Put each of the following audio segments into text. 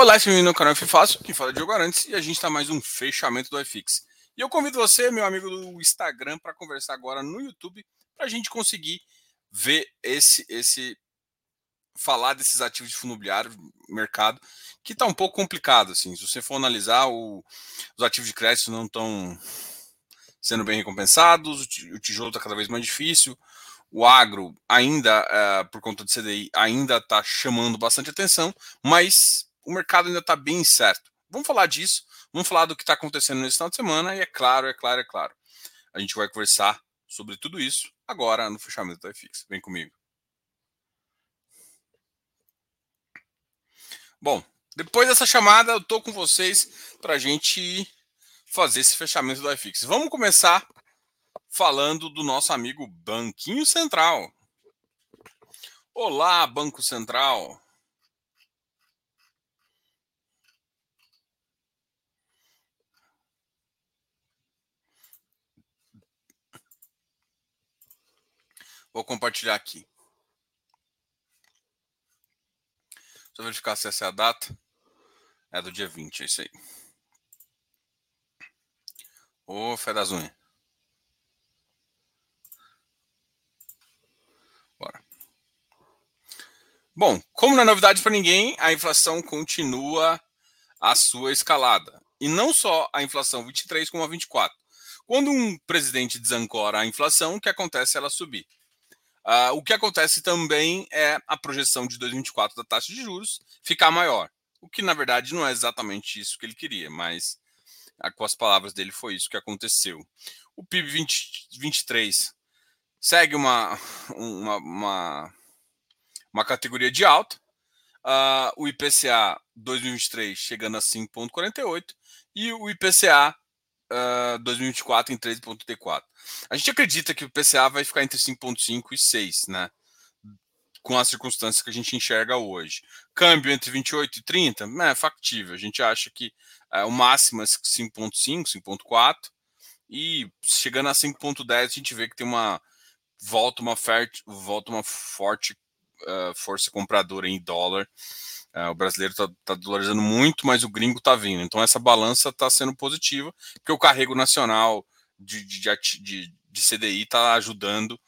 Olá, esse menino no canal F Fácil, quem fala é Diogo Arantes e a gente está mais um fechamento do iFix. E eu convido você, meu amigo do Instagram, para conversar agora no YouTube, para a gente conseguir ver esse, esse, falar desses ativos de fundo imobiliário, mercado, que está um pouco complicado, assim. Se você for analisar, o, os ativos de crédito não estão sendo bem recompensados, o tijolo está cada vez mais difícil, o agro ainda, uh, por conta do CDI, ainda está chamando bastante atenção, mas o mercado ainda está bem incerto. Vamos falar disso, vamos falar do que está acontecendo nesse final de semana, e é claro, é claro, é claro. A gente vai conversar sobre tudo isso agora no fechamento da FX. Vem comigo. Bom, depois dessa chamada, eu estou com vocês para a gente fazer esse fechamento do iFix. Vamos começar falando do nosso amigo Banquinho Central. Olá, Banco Central. Vou compartilhar aqui. Só verificar se essa é a data. É do dia 20, é isso aí. Ô, fé das unhas. Bom, como não é novidade para ninguém, a inflação continua a sua escalada. E não só a inflação 23, como a 24. Quando um presidente desancora a inflação, o que acontece é ela subir. Uh, o que acontece também é a projeção de 2024 da taxa de juros ficar maior. O que, na verdade, não é exatamente isso que ele queria, mas uh, com as palavras dele foi isso que aconteceu. O PIB 2023 segue uma, uma, uma uma categoria de alta. Uh, o IPCA 2023 chegando a 5,48 e o IPCA uh, 2024 em 13,34. A gente acredita que o IPCA vai ficar entre 5,5 e 6, né? Com as circunstâncias que a gente enxerga hoje. Câmbio entre 28 e 30 é factível. A gente acha que uh, o máximo é 5,5, 5,4 e chegando a 5,10 a gente vê que tem uma volta uma, fert, volta uma forte uh, força compradora em dólar. Uh, o brasileiro está tá dolarizando muito, mas o gringo está vindo. Então essa balança está sendo positiva, porque o carrego nacional de, de, de, de CDI está ajudando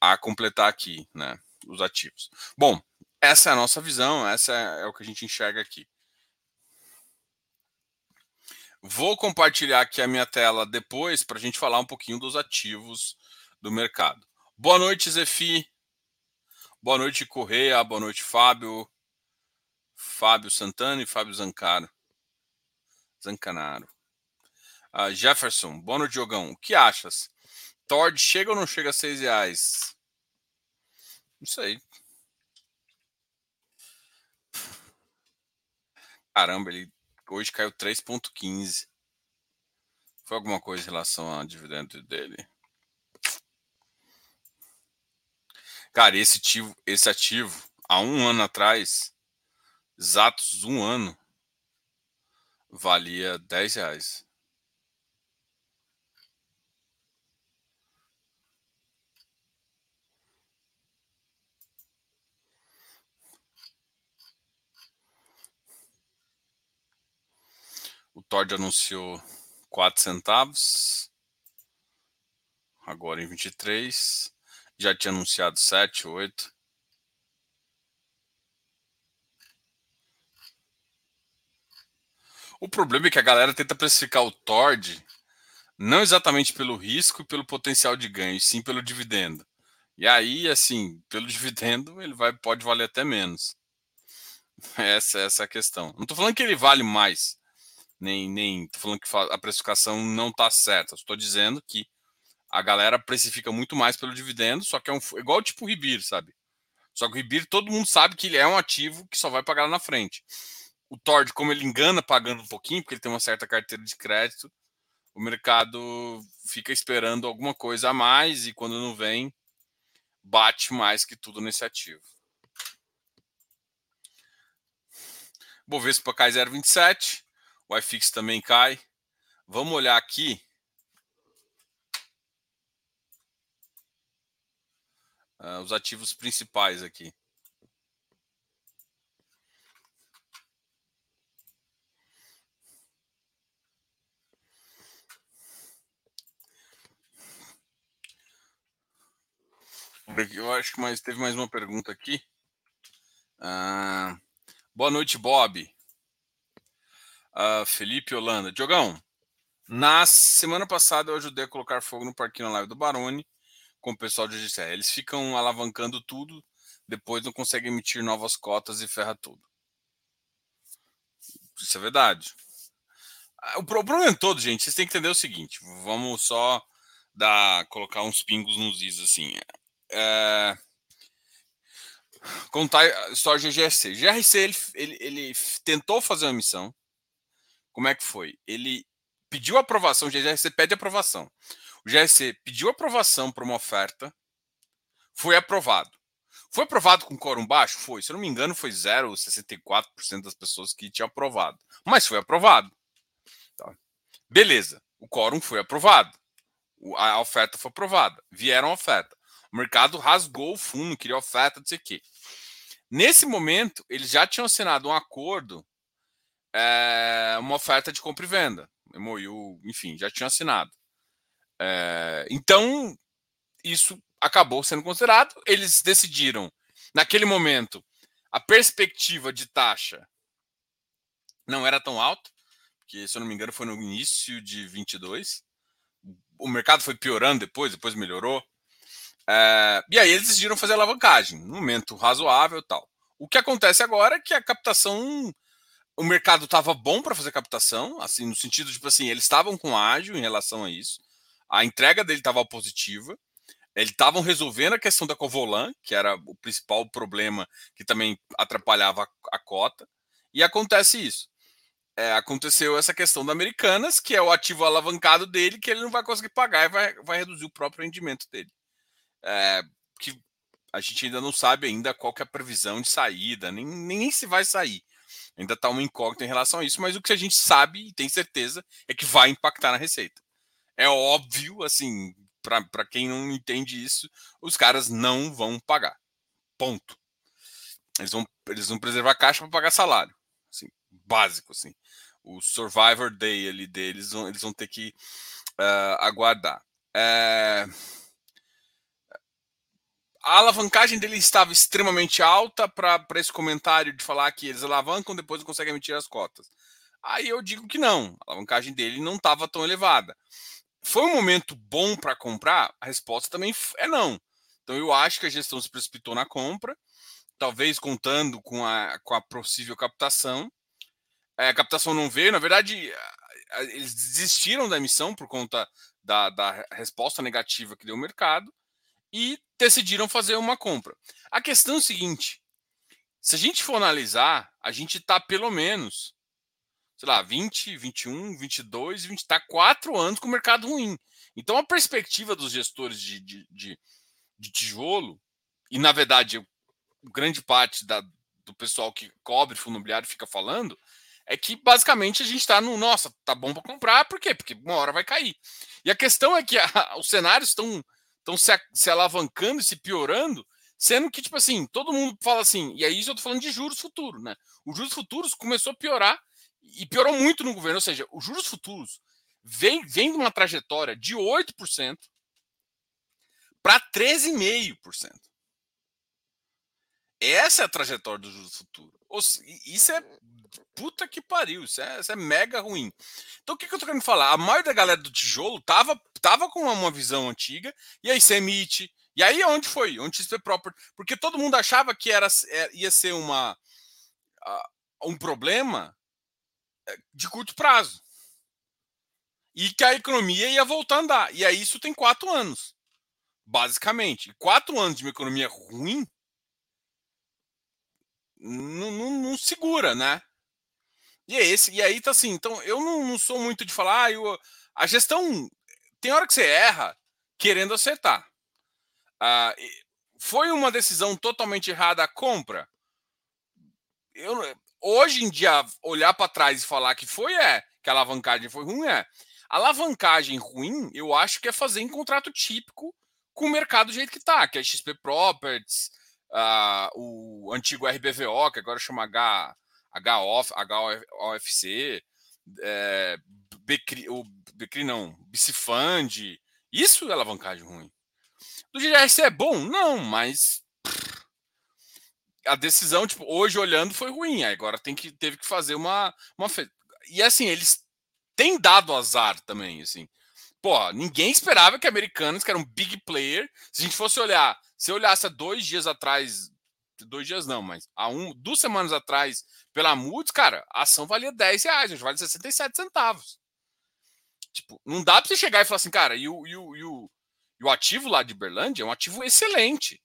a completar aqui né, os ativos. Bom, essa é a nossa visão, essa é, é o que a gente enxerga aqui. Vou compartilhar aqui a minha tela depois para a gente falar um pouquinho dos ativos do mercado. Boa noite, Zefi. Boa noite, Correia. Boa noite, Fábio. Fábio Santana e Fábio Zancaro. Zancanaro. Uh, Jefferson, boa noite, Diogão. O que achas? Tord chega ou não chega a seis reais? Não sei. Caramba, ele hoje caiu 3,15. Foi alguma coisa em relação a dividendo dele? Cara, esse ativo, esse ativo, há um ano atrás, exatos um ano, valia 10 reais. O Tord anunciou 4 centavos. Agora em 23. Já tinha anunciado 7, 8. O problema é que a galera tenta precificar o TORD não exatamente pelo risco e pelo potencial de ganho, sim pelo dividendo. E aí, assim, pelo dividendo, ele vai, pode valer até menos. Essa, essa é a questão. Não estou falando que ele vale mais, nem nem estou falando que a precificação não está certa. Estou dizendo que a galera precifica muito mais pelo dividendo, só que é um, igual tipo o Ribir, sabe? Só que o Ribir todo mundo sabe que ele é um ativo que só vai pagar na frente. O Tord, como ele engana pagando um pouquinho, porque ele tem uma certa carteira de crédito, o mercado fica esperando alguma coisa a mais e quando não vem, bate mais que tudo nesse ativo. Bovespa cai 0,27, o iFix também cai. Vamos olhar aqui uh, os ativos principais aqui. Eu acho que mais, teve mais uma pergunta aqui. Ah, boa noite, Bob. Ah, Felipe Holanda. Diogão, na semana passada eu ajudei a colocar fogo no parquinho na live do Barone com o pessoal de GCR. Eles ficam alavancando tudo, depois não conseguem emitir novas cotas e ferra tudo. Isso é verdade. Ah, o problema é todo, gente, vocês têm que entender o seguinte: vamos só dar, colocar uns pingos nos is assim. É, contar a história de GRC. GRC ele, ele, ele tentou fazer uma missão. Como é que foi? Ele pediu aprovação, o GRC pede aprovação. O GRC pediu aprovação para uma oferta, foi aprovado. Foi aprovado com quórum baixo? Foi. Se eu não me engano, foi 0,64% das pessoas que tinham aprovado. Mas foi aprovado. Tá. Beleza. O quórum foi aprovado. A oferta foi aprovada. Vieram a oferta. O mercado rasgou o fundo, queria oferta, não sei o quê. Nesse momento, eles já tinham assinado um acordo, é, uma oferta de compra e venda. MOU, enfim, já tinham assinado. É, então, isso acabou sendo considerado. Eles decidiram, naquele momento, a perspectiva de taxa não era tão alta, que se eu não me engano foi no início de 22. O mercado foi piorando depois, depois melhorou. É, e aí eles decidiram fazer alavancagem, num momento razoável e tal. O que acontece agora é que a captação, o mercado estava bom para fazer captação, assim, no sentido de, tipo assim, eles estavam com ágil em relação a isso, a entrega dele estava positiva, eles estavam resolvendo a questão da Covolan, que era o principal problema que também atrapalhava a, cota, e acontece isso. É, aconteceu essa questão da Americanas, que é o ativo alavancado dele, que ele não vai conseguir pagar e vai, vai reduzir o próprio rendimento dele é, que a gente ainda não sabe ainda qual que é a previsão de saída, nem, nem se vai sair. Ainda está uma incógnita em relação a isso, mas o que a gente sabe e tem certeza é que vai impactar na receita. É óbvio, assim, para quem não entende isso, os caras não vão pagar. Ponto. Eles vão, eles vão preservar a caixa para pagar salário. Assim, básico, assim. O Survivor Day ali deles, eles vão ter que uh, aguardar. Uh, a alavancagem dele estava extremamente alta para esse comentário de falar que eles alavancam, depois conseguem emitir as cotas. Aí eu digo que não, a alavancagem dele não estava tão elevada. Foi um momento bom para comprar? A resposta também é não. Então eu acho que a gestão se precipitou na compra, talvez contando com a, com a possível captação. É, a captação não veio, na verdade, eles desistiram da emissão por conta da, da resposta negativa que deu o mercado e decidiram fazer uma compra. A questão é o seguinte: se a gente for analisar, a gente está pelo menos, sei lá, 20, 21, 22, 20, está quatro anos com o mercado ruim. Então a perspectiva dos gestores de, de, de, de tijolo, e na verdade, grande parte da, do pessoal que cobre fundo imobiliário fica falando, é que basicamente a gente está no, nossa, tá bom para comprar, por quê? Porque uma hora vai cair. E a questão é que a, os cenários estão estão se, se alavancando e se piorando, sendo que, tipo assim, todo mundo fala assim, e aí eu tô falando de juros futuros, né? Os juros futuros começou a piorar e piorou muito no governo, ou seja, os juros futuros vem, vem de uma trajetória de 8% para 13,5%. Essa é a trajetória do juros futuro. Isso é puta que pariu, isso é, isso é mega ruim. Então o que, que eu tô querendo falar? A maioria da galera do tijolo tava, tava com uma, uma visão antiga, e aí você emite. E aí onde foi? Onde XP Property? Porque todo mundo achava que era, é, ia ser uma, um problema é, de curto prazo. E que a economia ia voltar a andar. E aí isso tem quatro anos. Basicamente. Quatro anos de uma economia ruim não, não, não segura, né? E é esse, e aí tá assim, então eu não, não sou muito de falar, ah, eu, a gestão tem hora que você erra querendo acertar. Ah, foi uma decisão totalmente errada a compra. Eu, hoje em dia, olhar para trás e falar que foi é, que a alavancagem foi ruim é. A alavancagem ruim, eu acho que é fazer em contrato típico com o mercado do jeito que tá, que é XP Properties, uh, o antigo RBVO, que agora chama H, HOF, HOFC, é, Becri, o Becri não, Bicifund, isso é alavancagem ruim. Do GRC é bom? Não, mas a decisão, tipo, hoje olhando foi ruim. Agora tem que, teve que fazer uma, uma. E assim, eles têm dado azar também, assim. Pô, ninguém esperava que americanos, que era um big player, se a gente fosse olhar, se eu olhasse há dois dias atrás, dois dias não, mas há um, duas semanas atrás, pela Moody's, cara, a ação valia 10 reais, hoje vale 67 centavos. Tipo, não dá pra você chegar e falar assim, cara, e o, e o, e o, e o ativo lá de Berlândia é um ativo excelente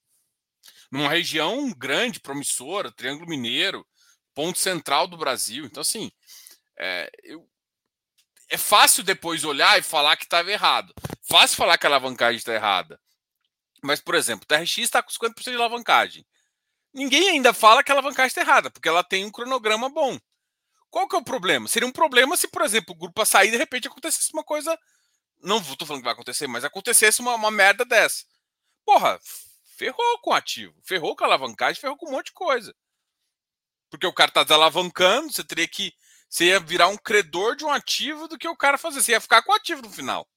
numa região grande, promissora, Triângulo Mineiro, ponto central do Brasil. Então, assim, é, eu, é fácil depois olhar e falar que estava errado. Fácil falar que a alavancagem está errada. Mas, por exemplo, o TRX está com 50% de alavancagem. Ninguém ainda fala que a alavancagem está errada, porque ela tem um cronograma bom. Qual que é o problema? Seria um problema se, por exemplo, o grupo a sair de repente acontecesse uma coisa. Não estou falando que vai acontecer, mas acontecesse uma, uma merda dessa. Porra, ferrou com o ativo, ferrou com a alavancagem, ferrou com um monte de coisa. Porque o cara tá desalavancando, você teria que. Você ia virar um credor de um ativo do que o cara fazer. Você ia ficar com o ativo no final.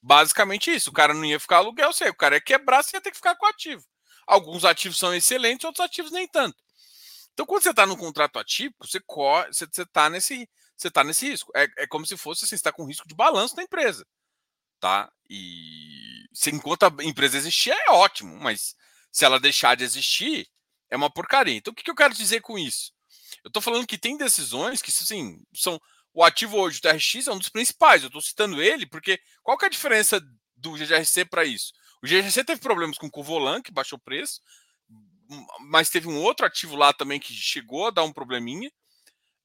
Basicamente isso. O cara não ia ficar aluguel, você, o cara ia quebrar, você ia ter que ficar com o ativo. Alguns ativos são excelentes, outros ativos nem tanto. Então, quando você está no contrato atípico, você está você, você tá nesse, você tá nesse risco. É, é como se fosse assim, você está com risco de balanço da empresa. Tá? E se enquanto a empresa existir, é ótimo, mas se ela deixar de existir, é uma porcaria. Então, o que, eu quero dizer com isso? Eu estou falando que tem decisões que, assim, são. O ativo hoje, o TRX, é um dos principais. Eu estou citando ele porque qual que é a diferença do GRC para isso? O GRC teve problemas com o Covolan, que baixou o preço, mas teve um outro ativo lá também que chegou a dar um probleminha.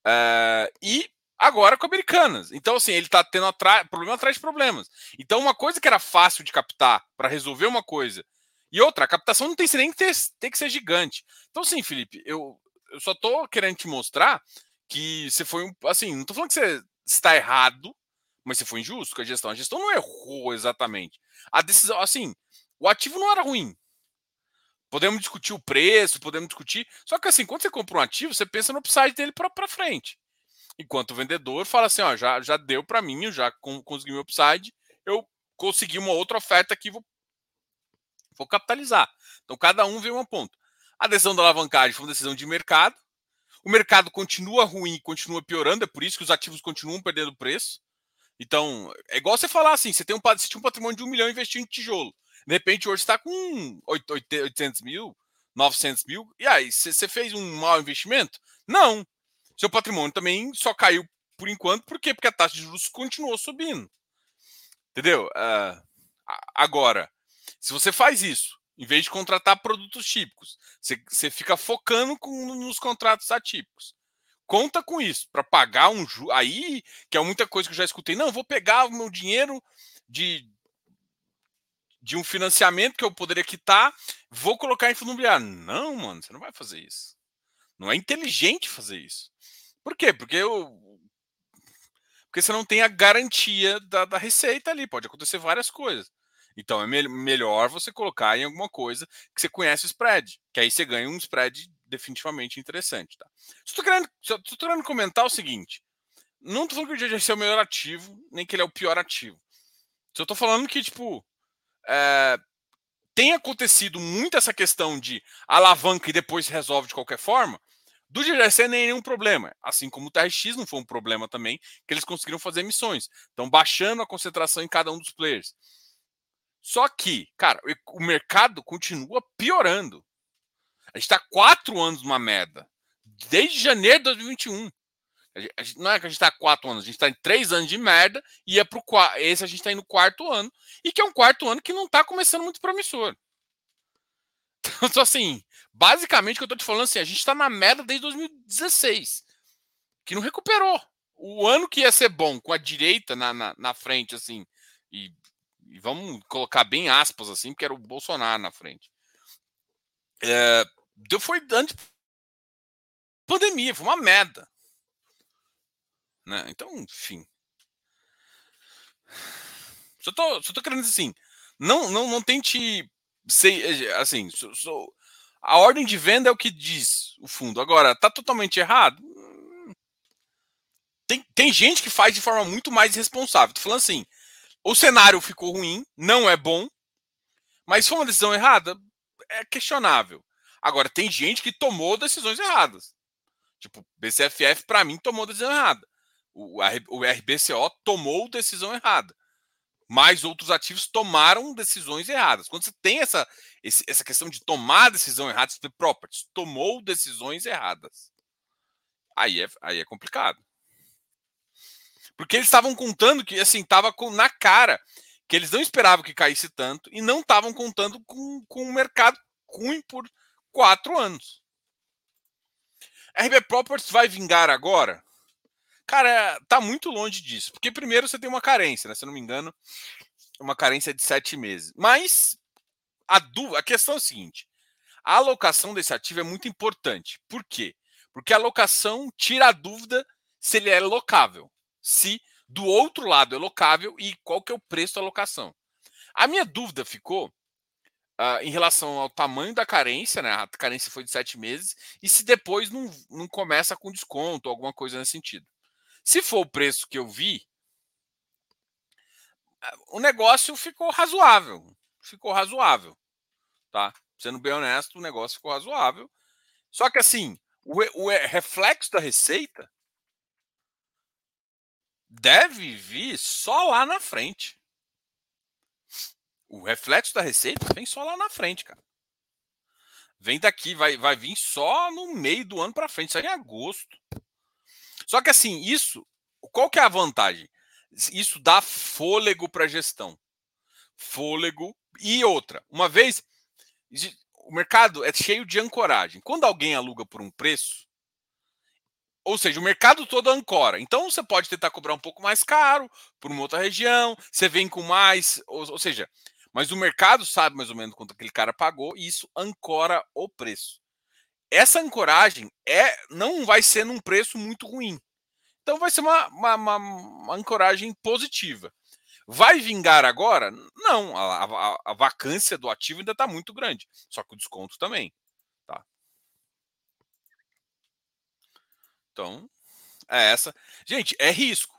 Uh, e agora com Americanas. Então, assim, ele está tendo problema atrás de problemas. Então, uma coisa que era fácil de captar para resolver uma coisa. E outra, a captação não tem nem que ter, que ser gigante. Então, sim, Felipe, eu, eu só estou querendo te mostrar que você foi um. Assim, não estou falando que você está errado, mas você foi injusto com a gestão. A gestão não errou exatamente. A decisão, assim, o ativo não era ruim. Podemos discutir o preço, podemos discutir. Só que assim, quando você compra um ativo, você pensa no upside dele para frente. Enquanto o vendedor fala assim, ó, já, já deu para mim, eu já consegui meu upside, eu consegui uma outra oferta aqui, vou, vou capitalizar. Então cada um vê um ponto. A decisão da alavancagem foi uma decisão de mercado. O mercado continua ruim, continua piorando, é por isso que os ativos continuam perdendo preço. Então, é igual você falar assim: você tem um, você tinha um patrimônio de um milhão investindo em tijolo. De repente, hoje está com 800 mil, 900 mil. E aí, você fez um mau investimento? Não seu patrimônio também só caiu por enquanto, por quê? Porque a taxa de juros continuou subindo. Entendeu? Uh, agora, se você faz isso, em vez de contratar produtos típicos, você, você fica focando com, nos contratos atípicos. Conta com isso, para pagar um. Aí, que é muita coisa que eu já escutei. Não, vou pegar o meu dinheiro de, de um financiamento que eu poderia quitar, vou colocar em fundo imobiliário. Não, mano, você não vai fazer isso. Não é inteligente fazer isso. Por quê? Porque eu, porque você não tem a garantia da, da, receita ali. Pode acontecer várias coisas. Então é me melhor você colocar em alguma coisa que você conhece o spread, que aí você ganha um spread definitivamente interessante. Tá? Estou querendo, querendo comentar o seguinte: não estou falando que o GGC é o melhor ativo, nem que ele é o pior ativo. Só estou falando que, tipo, é, tem acontecido muito essa questão de alavanca e depois resolve de qualquer forma, do GGC nem nenhum problema, assim como o TRX não foi um problema também, que eles conseguiram fazer missões. Estão baixando a concentração em cada um dos players. Só que, cara, o mercado continua piorando. A gente está quatro anos numa merda. Desde janeiro de 2021. A gente, não é que a gente está quatro anos, a gente está em três anos de merda e é pro esse a gente está indo no quarto ano e que é um quarto ano que não está começando muito promissor. Então, assim, basicamente o que eu tô te falando assim, a gente tá na merda desde 2016, que não recuperou. O ano que ia ser bom, com a direita na, na, na frente, assim, e, e, vamos colocar bem aspas, assim, porque era o Bolsonaro na frente. É, foi antes pandemia, foi uma merda. Né? Então, enfim. Só tô, só tô querendo dizer assim, não, não, não tente sei, eh, assim, sou, sou, a ordem de venda é o que diz o fundo. Agora, tá totalmente errado? Tem, tem gente que faz de forma muito mais responsável. Tô falando assim, o cenário ficou ruim, não é bom, Mas foi uma decisão errada? É questionável. Agora, tem gente que tomou decisões erradas. Tipo, BCFF, para mim, tomou decisão errada. O, RBCO tomou decisão errada. Mas outros ativos tomaram decisões erradas. Quando você tem essa, essa questão de tomar decisão errada, de properties, tomou decisões erradas. Aí é, aí é complicado. Porque eles estavam contando que, assim, estava na cara que eles não esperavam que caísse tanto e não estavam contando com, com um mercado ruim por quatro anos. RB Properties vai vingar agora? Cara, tá muito longe disso. Porque primeiro você tem uma carência, né? Se eu não me engano, uma carência de sete meses. Mas a, a questão é a seguinte: a alocação desse ativo é muito importante. Por quê? Porque a alocação tira a dúvida se ele é locável. Se do outro lado é locável e qual que é o preço da alocação. A minha dúvida ficou uh, em relação ao tamanho da carência, né? A carência foi de sete meses, e se depois não, não começa com desconto, alguma coisa nesse sentido. Se for o preço que eu vi, o negócio ficou razoável. Ficou razoável. Tá? Sendo bem honesto, o negócio ficou razoável. Só que assim, o, o reflexo da receita deve vir só lá na frente. O reflexo da receita vem só lá na frente, cara. Vem daqui, vai, vai vir só no meio do ano para frente, aí em agosto. Só que assim, isso, qual que é a vantagem? Isso dá fôlego para a gestão. Fôlego e outra. Uma vez, o mercado é cheio de ancoragem. Quando alguém aluga por um preço, ou seja, o mercado todo ancora. Então você pode tentar cobrar um pouco mais caro por uma outra região, você vem com mais, ou, ou seja, mas o mercado sabe mais ou menos quanto aquele cara pagou e isso ancora o preço. Essa ancoragem é não vai ser num preço muito ruim. Então vai ser uma, uma, uma, uma ancoragem positiva. Vai vingar agora? Não, a, a, a vacância do ativo ainda está muito grande. Só que o desconto também. Tá? Então, é essa. Gente, é risco.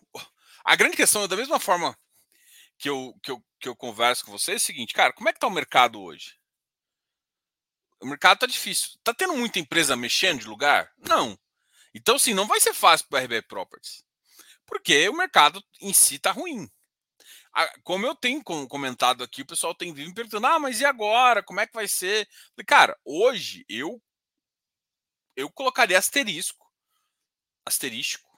A grande questão é da mesma forma que eu, que eu, que eu converso com vocês é o seguinte, cara, como é que tá o mercado hoje? O mercado tá difícil. Tá tendo muita empresa mexendo de lugar? Não. Então, sim, não vai ser fácil para o RB Properties. Porque o mercado em si tá ruim. Como eu tenho comentado aqui, o pessoal tem vindo me perguntando: ah, mas e agora? Como é que vai ser? Cara, hoje eu eu colocaria asterisco, asterístico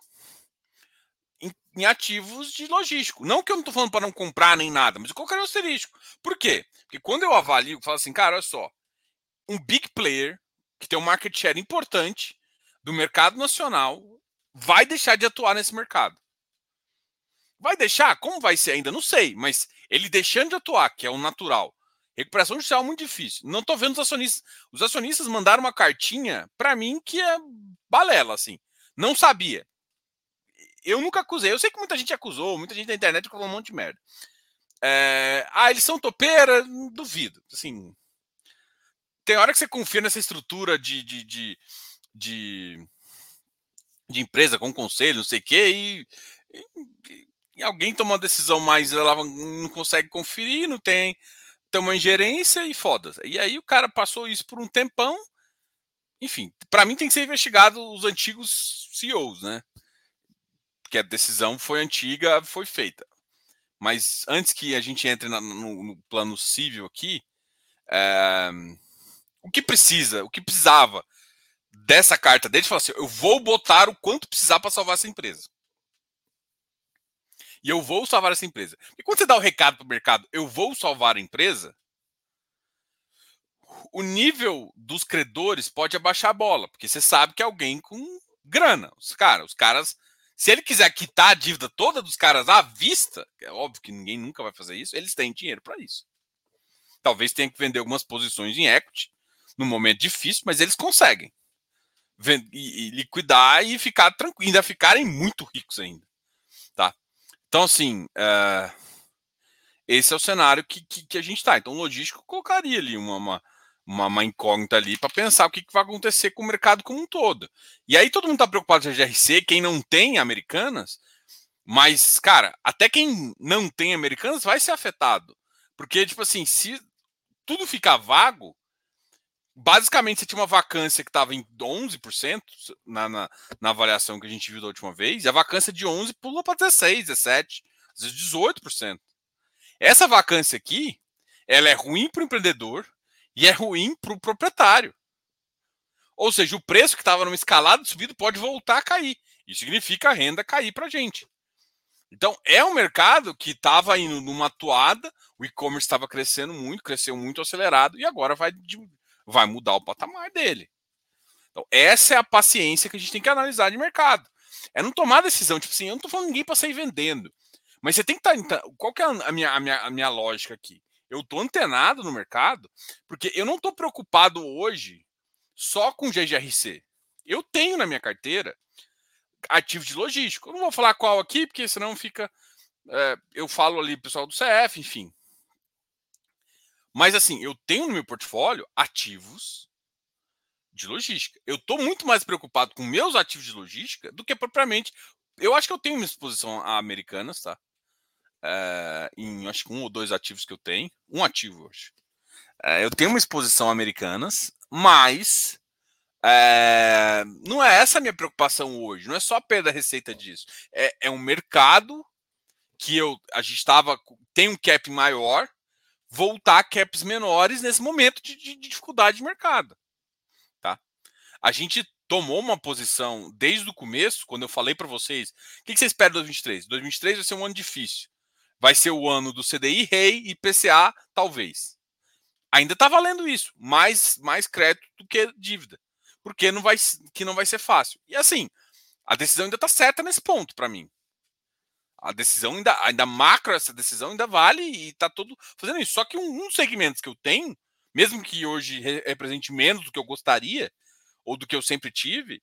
em, em ativos de logístico. Não que eu não estou falando para não comprar nem nada, mas eu colocaria o asterístico. Por quê? Porque quando eu avalio, eu falo assim, cara, olha só, um big player que tem um market share importante do mercado nacional vai deixar de atuar nesse mercado. Vai deixar? Como vai ser ainda? Não sei, mas ele deixando de atuar, que é o natural. Recuperação judicial é muito difícil. Não estou vendo os acionistas. Os acionistas mandaram uma cartinha para mim que é balela, assim. Não sabia eu nunca acusei. Eu sei que muita gente acusou, muita gente na internet falou um monte de merda. É, ah, eles são topeira? Duvido. Assim, tem hora que você confia nessa estrutura de, de, de, de, de empresa com conselho, não sei o quê, e, e, e, alguém toma uma decisão mais, ela não consegue conferir, não tem, tem uma ingerência e foda. E aí o cara passou isso por um tempão. Enfim, para mim tem que ser investigado os antigos CEOs, né? que a decisão foi antiga, foi feita. Mas antes que a gente entre no, no, plano civil aqui, é, o que precisa, o que precisava dessa carta dele, falou assim: eu vou botar o quanto precisar para salvar essa empresa. E eu vou salvar essa empresa. E quando você dá o recado para o mercado, eu vou salvar a empresa, o nível dos credores pode abaixar a bola, porque você sabe que é alguém com grana. Os, cara, os caras se ele quiser quitar a dívida toda dos caras à vista, é óbvio que ninguém nunca vai fazer isso, eles têm dinheiro para isso. Talvez tenha que vender algumas posições em equity no momento difícil, mas eles conseguem e, liquidar e ficar tranquilo, ainda ficarem muito ricos ainda, tá? Então assim, uh, esse é o cenário que, que, que a gente está. Então, o logístico colocaria ali uma, uma uma, uma incógnita ali para pensar o que, que, vai acontecer com o mercado como um todo. E aí todo mundo está preocupado com a GRC, quem não tem americanas, mas, cara, até quem não tem americanas vai ser afetado. Porque, tipo assim, se tudo fica vago, basicamente você tinha uma vacância que estava em 11% na, na, na, avaliação que a gente viu da última vez, e a vacância de 11 pulou para 16, 17, às vezes 18%. Essa vacância aqui, ela é ruim para o empreendedor e é ruim para o proprietário. Ou seja, o preço que estava numa escalada de subida pode voltar a cair. Isso significa a renda cair para a gente. Então, é um mercado que estava indo numa toada, o e-commerce estava crescendo muito, cresceu muito acelerado, e agora vai, vai mudar o patamar dele. Então, essa é a paciência que a gente tem que analisar de mercado. É não tomar decisão, tipo assim, eu não estou falando ninguém para sair vendendo. Mas você tem que estar. Tá, qual que é a minha, a, minha, a minha lógica aqui? Eu estou antenado no mercado, porque eu não estou preocupado hoje só com GGRC. Eu tenho na minha carteira ativo de logístico. Eu não vou falar qual aqui, porque senão fica. É, eu falo ali pessoal do CF, enfim. Mas assim, eu tenho no meu portfólio ativos de logística. Eu estou muito mais preocupado com meus ativos de logística do que propriamente. Eu acho que eu tenho uma exposição a americanas, tá? É, em acho que um ou dois ativos que eu tenho. Um ativo, hoje. É, eu tenho uma exposição a americanas, mas é, não é essa a minha preocupação hoje. Não é só perda a receita disso. É, é um mercado que eu, a gente estava tem um cap maior, voltar a caps menores nesse momento de, de, de dificuldade de mercado. Tá? A gente tomou uma posição desde o começo, quando eu falei para vocês, o que, que vocês esperam de 2023? 2023 vai ser um ano difícil. Vai ser o ano do CDI, REI e PCA, talvez ainda está valendo isso, mais, mais crédito do que dívida, porque não vai, que não vai ser fácil. E assim, a decisão ainda está certa nesse ponto para mim. A decisão ainda, ainda macro, essa decisão ainda vale e está todo fazendo isso. Só que um, um segmentos que eu tenho, mesmo que hoje represente menos do que eu gostaria, ou do que eu sempre tive,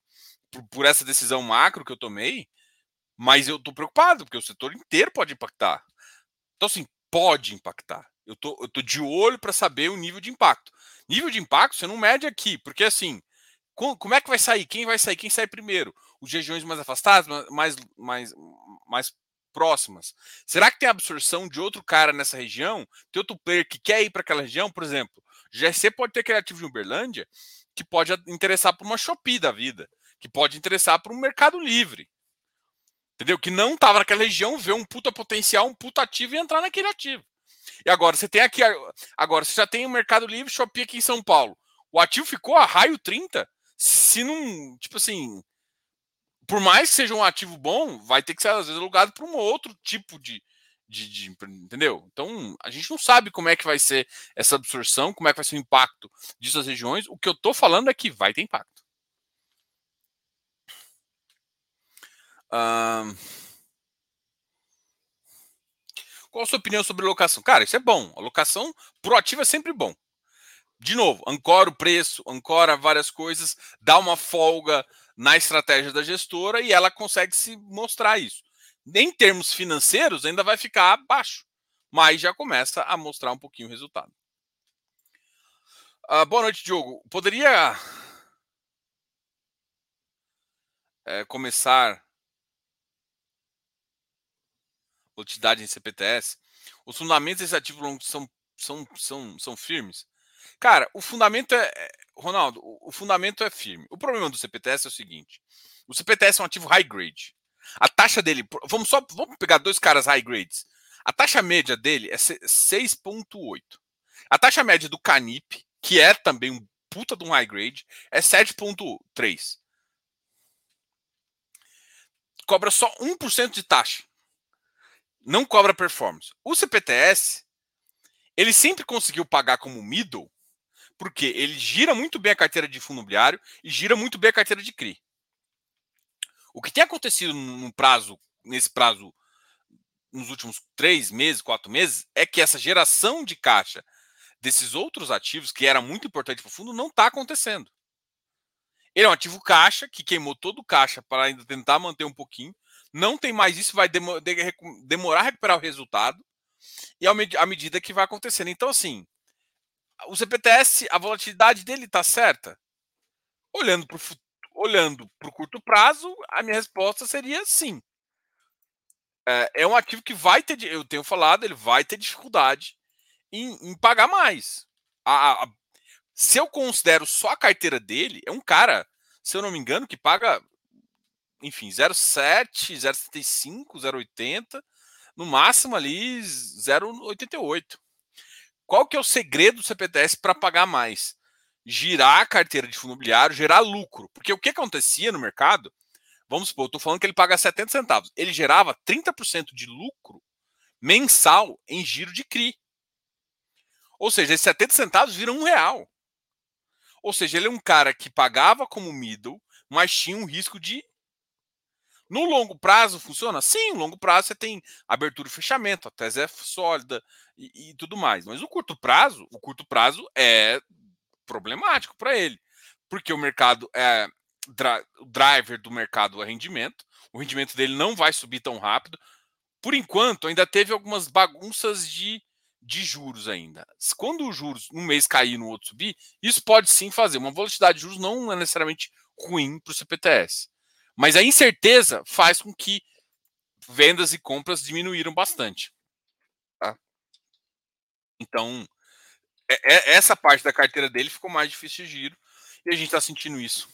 por, por essa decisão macro que eu tomei, mas eu estou preocupado, porque o setor inteiro pode impactar. Então, assim, pode impactar. Eu tô, eu tô de olho para saber o nível de impacto. Nível de impacto você não mede aqui, porque assim, com, como é que vai sair? Quem vai sair? Quem sai primeiro? Os regiões mais afastadas, mais, mais, mais próximas. Será que tem absorção de outro cara nessa região? Tem outro player que quer ir para aquela região? Por exemplo, GC pode ter criativo de Uberlândia que pode interessar para uma Shopee da vida, que pode interessar para um Mercado Livre. Entendeu? Que não estava naquela região, vê um puta potencial, um puta ativo e entrar naquele ativo. E agora você tem aqui, agora você já tem o Mercado Livre, Shopee aqui em São Paulo. O ativo ficou a raio 30. Se não, tipo assim, por mais que seja um ativo bom, vai ter que ser às vezes alugado para um outro tipo de, de, de, entendeu? Então a gente não sabe como é que vai ser essa absorção, como é que vai ser o impacto disso nas regiões. O que eu estou falando é que vai ter impacto. Um... Qual a sua opinião sobre locação? Cara, isso é bom. A locação proativa é sempre bom. De novo, ancora o preço, ancora várias coisas, dá uma folga na estratégia da gestora e ela consegue se mostrar isso. Em termos financeiros, ainda vai ficar baixo, mas já começa a mostrar um pouquinho o resultado. Uh, boa noite, Diogo. Poderia é, começar volatilidade em CPTS, os fundamentos desse ativo longo são, são, são, são firmes? Cara, o fundamento é, é. Ronaldo, o fundamento é firme. O problema do CPTS é o seguinte: o CPTS é um ativo high grade. A taxa dele. Vamos só vamos pegar dois caras high grades. A taxa média dele é 6,8. A taxa média do Canip, que é também um puta de um high grade, é 7,3. Cobra só 1% de taxa não cobra performance. O CPTS, ele sempre conseguiu pagar como middle, porque ele gira muito bem a carteira de fundo imobiliário e gira muito bem a carteira de CRI. O que tem acontecido no prazo, nesse prazo, nos últimos três meses, quatro meses, é que essa geração de caixa desses outros ativos, que era muito importante para o fundo, não está acontecendo. Ele é um ativo caixa, que queimou todo o caixa para ainda tentar manter um pouquinho, não tem mais isso, vai demorar a recuperar o resultado e à medida que vai acontecendo. Então, assim, o CPTS, a volatilidade dele está certa? Olhando para o olhando para o curto prazo, a minha resposta seria sim. É, é, um ativo que vai ter, eu tenho falado, ele vai ter dificuldade em, em pagar mais. a, a, se eu considero só a carteira dele, é um cara, se eu não me engano, que paga, enfim, 0,7, 0,75, 0,80, no máximo ali 0,88. Qual que é o segredo do CPTS para pagar mais? Girar a carteira de fundo imobiliário, gerar lucro. Porque o que acontecia no mercado, vamos supor, eu estou falando que ele paga 70 centavos, ele gerava 30% de lucro mensal em giro de CRI. Ou seja, esses 70 centavos viram um real. Ou seja, ele é um cara que pagava como middle, mas tinha um risco de. No longo prazo funciona? Sim, no longo prazo você tem abertura e fechamento, a tese é sólida e, e tudo mais. Mas no curto prazo, o curto prazo é problemático para ele. Porque o mercado é. O driver do mercado é rendimento. O rendimento dele não vai subir tão rápido. Por enquanto, ainda teve algumas bagunças de de juros ainda. Quando os juros um mês cair no outro subir, isso pode sim fazer. Uma volatilidade de juros não é necessariamente ruim para o CPTS. Mas a incerteza faz com que vendas e compras diminuíram bastante. Tá? Então, é, é, essa parte da carteira dele ficou mais difícil de giro e a gente está sentindo isso.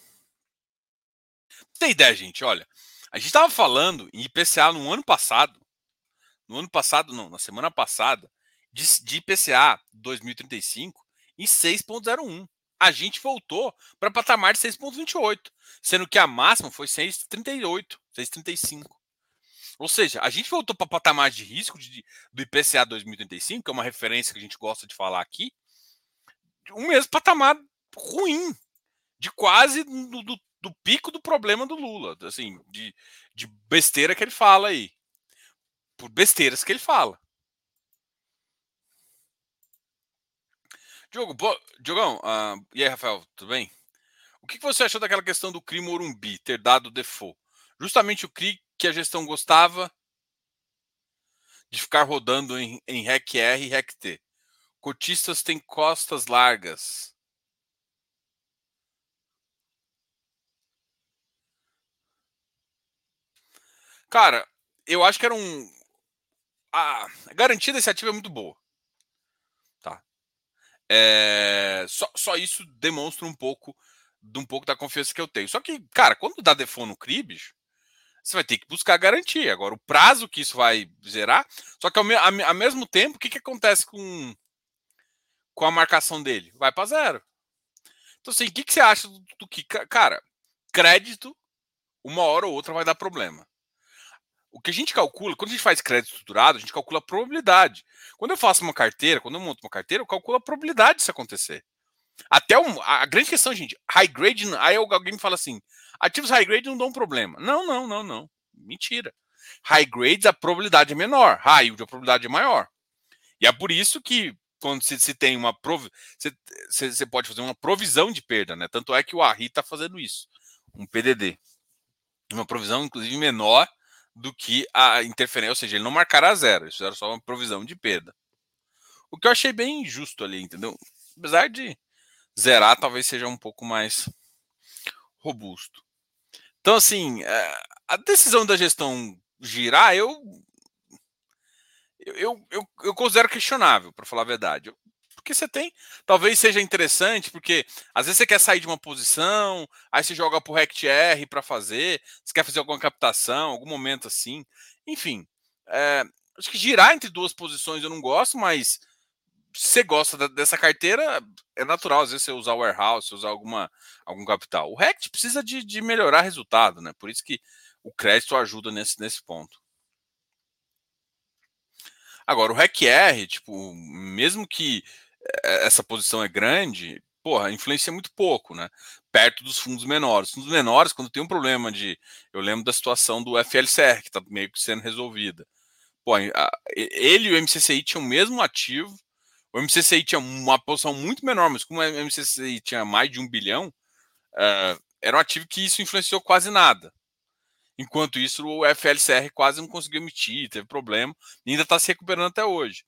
Tem ideia, gente? Olha, a gente estava falando em IPCA no ano passado. No ano passado, não, na semana passada, de, de IPCA 2035 em 6,01. A gente voltou para patamar de 6,28, sendo que a máxima foi 6,38, 6,35. Ou seja, a gente voltou para patamar de risco de, do IPCA 2035, que é uma referência que a gente gosta de falar aqui, o mesmo patamar ruim, de quase do, do, do pico do problema do Lula, assim, de, de besteira que ele fala aí. Por besteiras que ele fala. Diogo, bo... Diogão, uh, e aí, Rafael, tudo bem? O que você achou daquela questão do CRI Morumbi ter dado default? Justamente o CRI que a gestão gostava de ficar rodando em, em REC R e REC T. Cotistas têm costas largas. Cara, eu acho que era um. A garantia desse ativo é muito boa. É, só, só isso demonstra um pouco de um pouco da confiança que eu tenho. Só que, cara, quando dá default no CRIBS, você vai ter que buscar garantia. Agora, o prazo que isso vai zerar. Só que ao, me, ao mesmo tempo, o que, que acontece com, com a marcação dele? Vai para zero. Então, assim, o que, que você acha do, do que. Cara, crédito, uma hora ou outra vai dar problema. O que a gente calcula, quando a gente faz crédito estruturado, a gente calcula a probabilidade. Quando eu faço uma carteira, quando eu monto uma carteira, eu calculo a probabilidade disso acontecer. Até um, a grande questão, gente, high grade, aí alguém me fala assim: ativos high grade não dão problema. Não, não, não, não. Mentira. High grades, a probabilidade é menor. High yield, a probabilidade é maior. E é por isso que quando se, se tem uma prov... você, você pode fazer uma provisão de perda, né? Tanto é que o ARRI está fazendo isso, um PDD. Uma provisão, inclusive, menor do que a interferência, ou seja, ele não marcará zero, eles fizeram só uma provisão de perda. O que eu achei bem injusto ali, entendeu? Apesar de zerar, talvez seja um pouco mais robusto. Então, assim, é, a decisão da gestão girar, eu eu, eu, eu considero questionável, para falar a verdade. Porque você tem. Talvez seja interessante, porque às vezes você quer sair de uma posição, aí você joga pro RectR para fazer, você quer fazer alguma captação, algum momento assim. Enfim, é, acho que girar entre duas posições eu não gosto, mas se você gosta da, dessa carteira, é natural às vezes você usar o warehouse, usar alguma, algum capital. O Rect precisa de, de melhorar resultado, né? Por isso que o crédito ajuda nesse, nesse ponto. Agora, o REC-R, tipo, mesmo que essa posição é grande, porra, influencia muito pouco, né? Perto dos fundos menores. Os fundos menores, quando tem um problema de. Eu lembro da situação do FLCR, que está meio que sendo resolvida. Pô, ele e o MCCI tinham o mesmo ativo. O MCCI tinha uma posição muito menor, mas como o MCCI tinha mais de um bilhão, uh, era um ativo que isso influenciou quase nada. Enquanto isso, o FLCR quase não conseguiu emitir, teve problema, e ainda está se recuperando até hoje.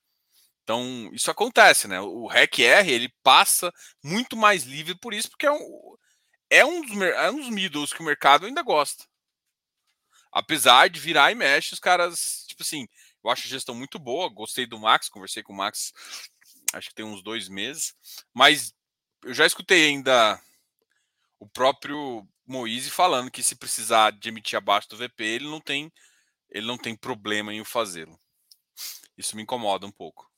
Então, isso acontece, né? O REC-R, ele passa muito mais livre por isso, porque é um, é um, dos, é um dos middles que o mercado ainda gosta. Apesar de virar e mexe, os caras, tipo assim, eu acho a gestão muito boa, gostei do Max, conversei com o Max acho que tem uns dois meses, mas eu já escutei ainda o próprio Moise falando que se precisar de emitir abaixo do VP, ele não tem, ele não tem problema em o fazê-lo. Isso me incomoda um pouco.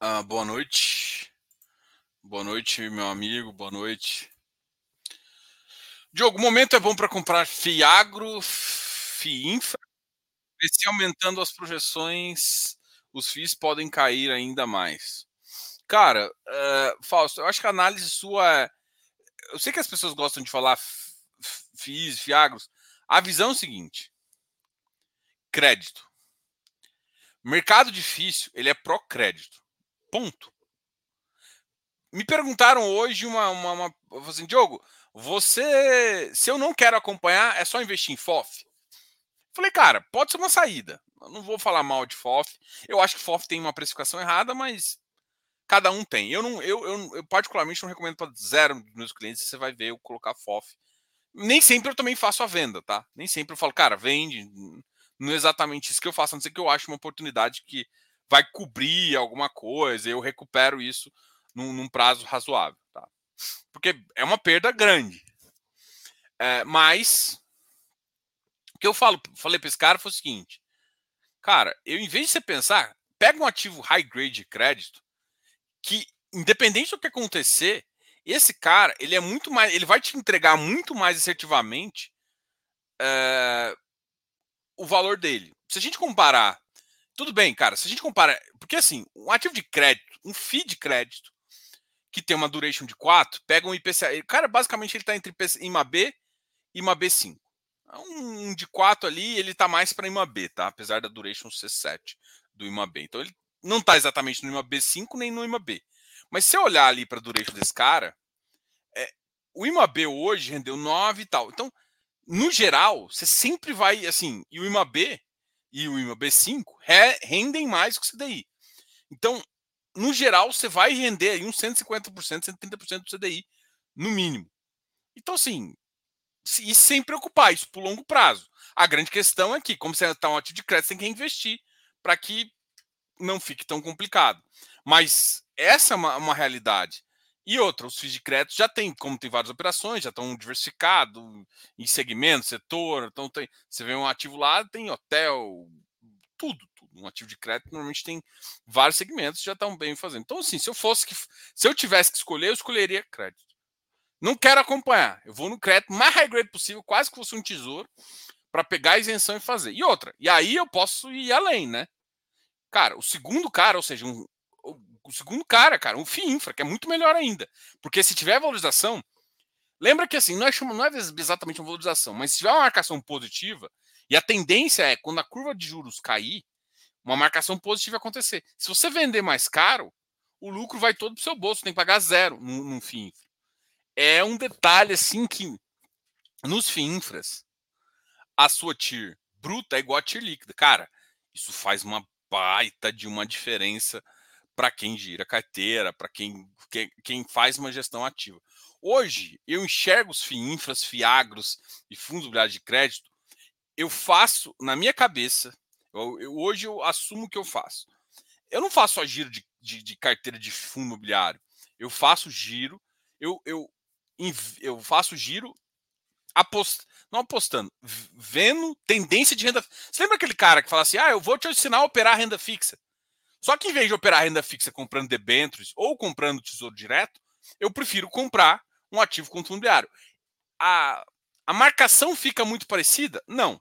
Ah, boa noite. Boa noite, meu amigo. Boa noite. Diogo, momento é bom para comprar Fiagro, Fiinfra. Se aumentando as projeções, os FIIs podem cair ainda mais. Cara, uh, Fausto, eu acho que a análise sua é. Eu sei que as pessoas gostam de falar FIIs, Fiagros. A visão é o seguinte: crédito. Mercado difícil, ele é pró-crédito. Ponto. Me perguntaram hoje uma, uma, uma assim, Diogo, você, se eu não quero acompanhar, é só investir em FOF? Falei, cara, pode ser uma saída. Eu não vou falar mal de FOF. Eu acho que FOF tem uma precificação errada, mas cada um tem. Eu não, eu, eu, eu particularmente não recomendo para zero dos meus clientes. Você vai ver eu colocar FOF. Nem sempre eu também faço a venda, tá? Nem sempre eu falo, cara, vende. Não é exatamente isso que eu faço, a não ser que eu acho uma oportunidade que vai cobrir alguma coisa, eu recupero isso num, num prazo razoável, tá? Porque é uma perda grande. É, mas o que eu falo, falei para esse cara foi o seguinte: cara, eu em vez de você pensar, pega um ativo high grade de crédito que, independente do que acontecer, esse cara ele é muito mais, ele vai te entregar muito mais assertivamente é, o valor dele. Se a gente comparar tudo bem, cara. Se a gente compara. Porque assim, um ativo de crédito, um FII de crédito, que tem uma duration de 4, pega um IPCA. Cara, basicamente, ele está entre IMAB e IMAB5. Um de 4 ali, ele está mais para IMAB, tá? Apesar da duration ser 7 do IMAB. Então, ele não está exatamente no IMAB5 nem no IMAB. Mas se eu olhar ali para a duration desse cara, é, o IMAB hoje rendeu 9 e tal. Então, no geral, você sempre vai, assim, e o IMAB e o IMA B5 rendem mais que o CDI. Então, no geral, você vai render aí uns 150%, 130% do CDI, no mínimo. Então, assim, e sem preocupar, isso por longo prazo. A grande questão é que, como você está um ativo de crédito, você tem que investir para que não fique tão complicado. Mas essa é uma, uma realidade. E outra, os FIIs de crédito já tem, como tem várias operações, já estão diversificados em segmento, setor. Então tem, você vê um ativo lá, tem hotel, tudo, tudo. Um ativo de crédito normalmente tem vários segmentos já estão bem fazendo. Então, assim, se eu fosse que. Se eu tivesse que escolher, eu escolheria crédito. Não quero acompanhar. Eu vou no crédito mais high grade possível, quase que fosse um tesouro, para pegar a isenção e fazer. E outra, e aí eu posso ir além, né? Cara, o segundo cara, ou seja, um, o segundo cara, cara, um FII infra, que é muito melhor ainda. Porque se tiver valorização, lembra que assim, não é, não é exatamente uma valorização, mas se tiver uma marcação positiva, e a tendência é, quando a curva de juros cair, uma marcação positiva acontecer. Se você vender mais caro, o lucro vai todo para o seu bolso, tem que pagar zero num, num FII infra. É um detalhe assim que nos FII infras, a sua TIR bruta é igual a TIR líquida. Cara, isso faz uma baita de uma diferença para quem gira carteira, para quem, quem, quem, faz uma gestão ativa. Hoje, eu enxergo os FIINFRAs, FIAGROS e fundos imobiliários de crédito, eu faço, na minha cabeça, eu, eu, hoje eu assumo que eu faço. Eu não faço só giro de, de, de carteira de fundo imobiliário, eu faço giro, eu, eu, eu faço giro apost, não apostando, vendo tendência de renda. Você lembra aquele cara que fala assim: ah, eu vou te ensinar a operar renda fixa? Só que em vez de operar renda fixa comprando debêntures ou comprando tesouro direto, eu prefiro comprar um ativo imobiliário. A, a marcação fica muito parecida? Não.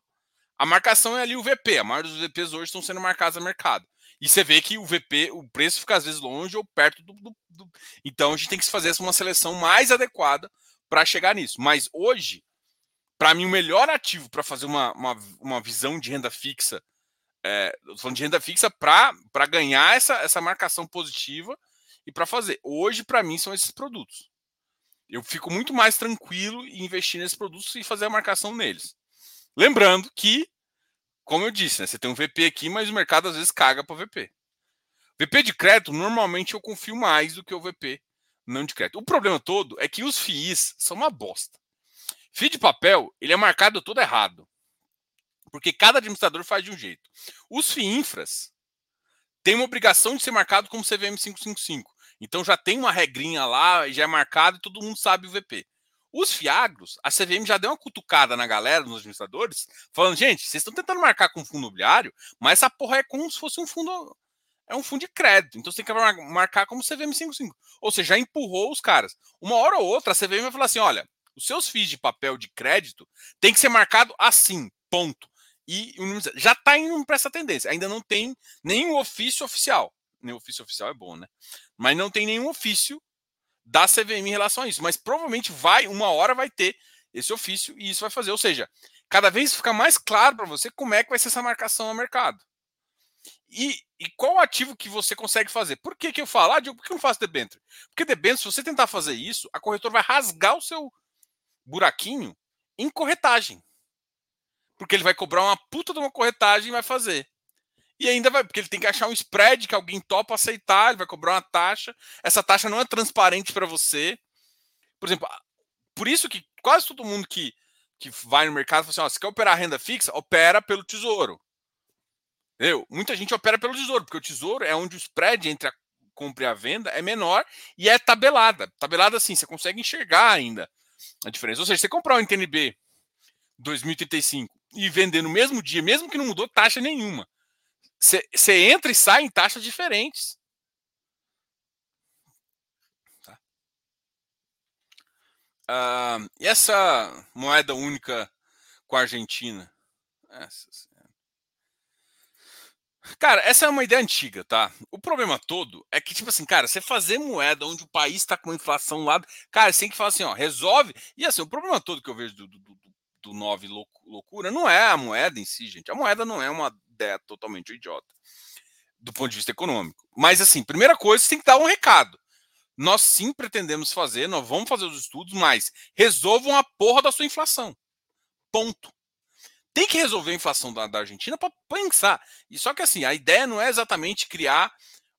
A marcação é ali o VP. A maioria dos VPs hoje estão sendo marcados a mercado. E você vê que o VP, o preço fica às vezes longe ou perto do. do, do... Então a gente tem que fazer uma seleção mais adequada para chegar nisso. Mas hoje, para mim, o melhor ativo para fazer uma, uma, uma visão de renda fixa é, falando de renda fixa para ganhar essa, essa marcação positiva e para fazer. Hoje, para mim, são esses produtos. Eu fico muito mais tranquilo em investir nesses produtos e fazer a marcação neles. Lembrando que, como eu disse, né, você tem um VP aqui, mas o mercado às vezes caga para o VP. VP de crédito, normalmente eu confio mais do que o VP não de crédito. O problema todo é que os FIIs são uma bosta. FII de papel, ele é marcado todo errado. Porque cada administrador faz de um jeito. Os FII infras têm uma obrigação de ser marcado como CVM 555. Então já tem uma regrinha lá, já é marcado e todo mundo sabe o VP. Os Fiagros, a CVM já deu uma cutucada na galera, nos administradores, falando, gente, vocês estão tentando marcar com fundo imobiliário, mas essa porra é como se fosse um fundo. É um fundo de crédito. Então você tem que marcar como CVM 55. Ou seja, já empurrou os caras. Uma hora ou outra, a CVM vai falar assim: olha, os seus FIIs de papel de crédito tem que ser marcado assim, ponto. E já está indo para essa tendência. Ainda não tem nenhum ofício oficial. Nem ofício oficial é bom, né? Mas não tem nenhum ofício da CVM em relação a isso. Mas provavelmente vai, uma hora vai ter esse ofício e isso vai fazer. Ou seja, cada vez fica mais claro para você como é que vai ser essa marcação no mercado. E, e, qual ativo que você consegue fazer? Por que, que eu falo? Ah, Diogo, por que eu não faço debênture? Porque debênture, se você tentar fazer isso, a corretora vai rasgar o seu buraquinho em corretagem. Porque ele vai cobrar uma puta de uma corretagem e vai fazer. E ainda vai, porque ele tem que achar um spread que alguém topa aceitar, ele vai cobrar uma taxa. Essa taxa não é transparente para você. Por exemplo, por isso que quase todo mundo que, que vai no mercado fala assim: você quer operar renda fixa? Opera pelo tesouro. Entendeu? Muita gente opera pelo tesouro, porque o tesouro é onde o spread entre a compra e a venda é menor e é tabelada. Tabelada assim, você consegue enxergar ainda a diferença. Ou seja, você comprar um NTNB 2035 e vender no mesmo dia, mesmo que não mudou taxa nenhuma, você entra e sai em taxas diferentes. Tá? Uh, e essa moeda única com a Argentina? Essa, Cara, essa é uma ideia antiga, tá? O problema todo é que, tipo assim, cara, você fazer moeda onde o país está com inflação lá, cara, você tem que falar assim, ó, resolve. E assim, o problema todo que eu vejo do, do, do, do 9 loucura não é a moeda em si, gente. A moeda não é uma ideia totalmente idiota do ponto de vista econômico. Mas, assim, primeira coisa, tem que dar um recado. Nós sim pretendemos fazer, nós vamos fazer os estudos, mas resolvam a porra da sua inflação. Ponto tem que resolver a inflação da, da Argentina para pensar. E só que assim, a ideia não é exatamente criar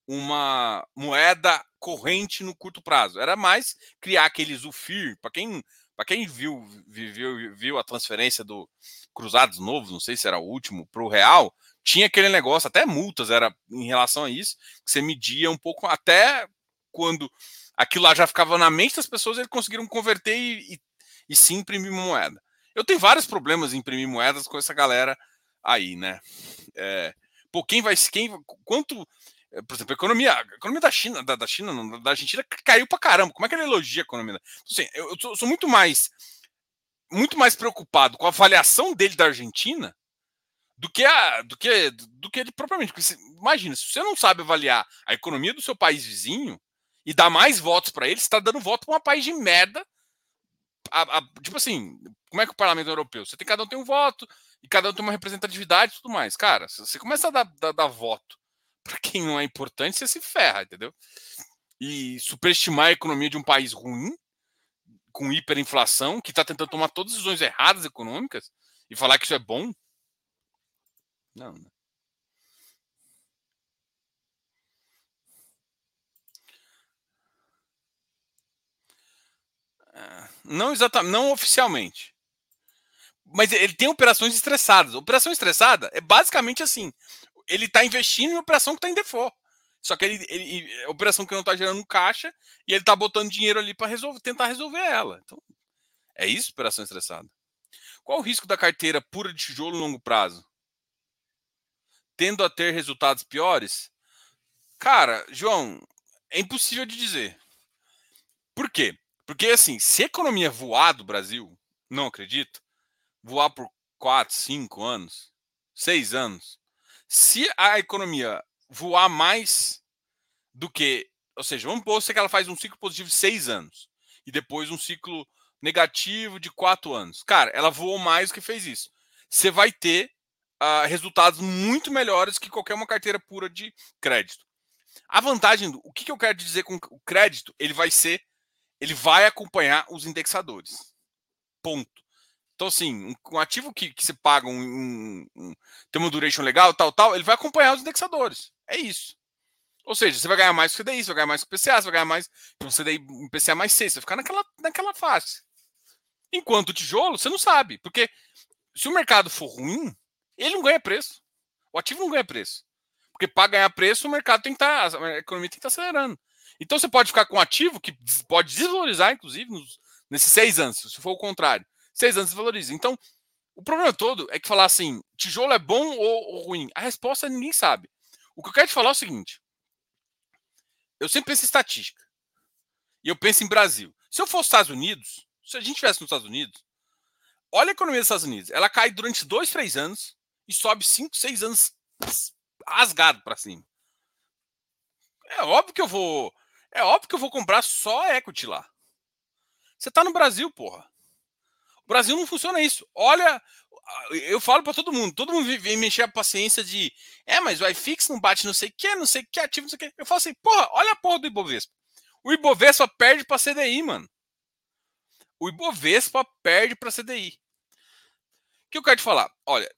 uma moeda corrente no curto prazo. Era mais criar aquele Zufir, para quem para quem viu, viu, viu a transferência do Cruzados Novos, não sei se era o último, para o Real, tinha aquele negócio, até multas era em relação a isso, que você media um pouco, até quando aquilo lá já ficava na mente das pessoas, eles conseguiram converter e, e, e sim imprimir moeda. Eu tenho vários problemas em imprimir moedas com essa galera aí, né? É, pô, quem vai. Quem, quanto. Por exemplo, a economia, a economia da China, da, da China, não, da Argentina, caiu pra caramba. Como é que ele elogia a economia? Assim, eu, eu sou, sou muito mais muito mais preocupado com a avaliação dele da Argentina do que a do que do que ele propriamente. Você, imagina, se você não sabe avaliar a economia do seu país vizinho e dar mais votos para ele, você está dando voto para um país de merda a, a, tipo assim, como é que o parlamento europeu? Você tem cada um tem um voto e cada um tem uma representatividade e tudo mais. Cara, você começa a dar, dar, dar voto para quem não é importante, você se ferra, entendeu? E superestimar a economia de um país ruim, com hiperinflação, que está tentando tomar todas as decisões erradas econômicas e falar que isso é bom. Não, não. Não exatamente, não oficialmente. Mas ele tem operações estressadas. Operação estressada é basicamente assim. Ele está investindo em operação que está em default. Só que ele, ele é operação que não está gerando caixa e ele está botando dinheiro ali para resolver, tentar resolver ela. Então, é isso, operação estressada. Qual o risco da carteira pura de tijolo longo prazo? Tendo a ter resultados piores? Cara, João, é impossível de dizer. Por quê? Porque, assim, se a economia voar do Brasil, não acredito, voar por 4, 5 anos, 6 anos, se a economia voar mais do que. Ou seja, vamos supor que ela faz um ciclo positivo de 6 anos e depois um ciclo negativo de 4 anos. Cara, ela voou mais do que fez isso. Você vai ter uh, resultados muito melhores que qualquer uma carteira pura de crédito. A vantagem, o que, que eu quero dizer com o crédito? Ele vai ser ele vai acompanhar os indexadores. Ponto. Então, assim, um, ativo que, que você paga um, um, um, tem uma duration legal, tal, tal, ele vai acompanhar os indexadores. É isso. Ou seja, você vai ganhar mais com o CDI, você vai ganhar mais com o PCA, você vai ganhar mais o CDI, um PCA mais 6, você vai ficar naquela, naquela fase. Enquanto o tijolo, você não sabe, porque se o mercado for ruim, ele não ganha preço. O ativo não ganha preço. Porque para ganhar preço, o mercado tem que estar, tá, a economia tem que estar tá acelerando. Então você pode ficar com um ativo que pode desvalorizar, inclusive, nos, nesses seis anos, se for o contrário. Seis anos desvaloriza. Então, o problema todo é que falar assim, tijolo é bom ou, ou ruim? A resposta ninguém sabe. O que eu quero te falar é o seguinte: eu sempre penso em estatística. E eu penso em Brasil. Se eu fosse Estados Unidos, se a gente estivesse nos Estados Unidos, olha a economia dos Estados Unidos. Ela cai durante dois, três anos e sobe cinco, seis anos rasgado para cima. É óbvio que eu vou. É óbvio que eu vou comprar só equity lá. Você tá no Brasil, porra. O Brasil não funciona isso. Olha, eu falo para todo mundo, todo mundo vem mexer a paciência de, é, mas o iFix não bate não sei o que, não sei o que, ativo, não sei o que. Eu falo assim, porra, olha a porra do Ibovespa. O Ibovespa perde para CDI, mano. O Ibovespa perde para CDI. O que eu quero te falar? Olha,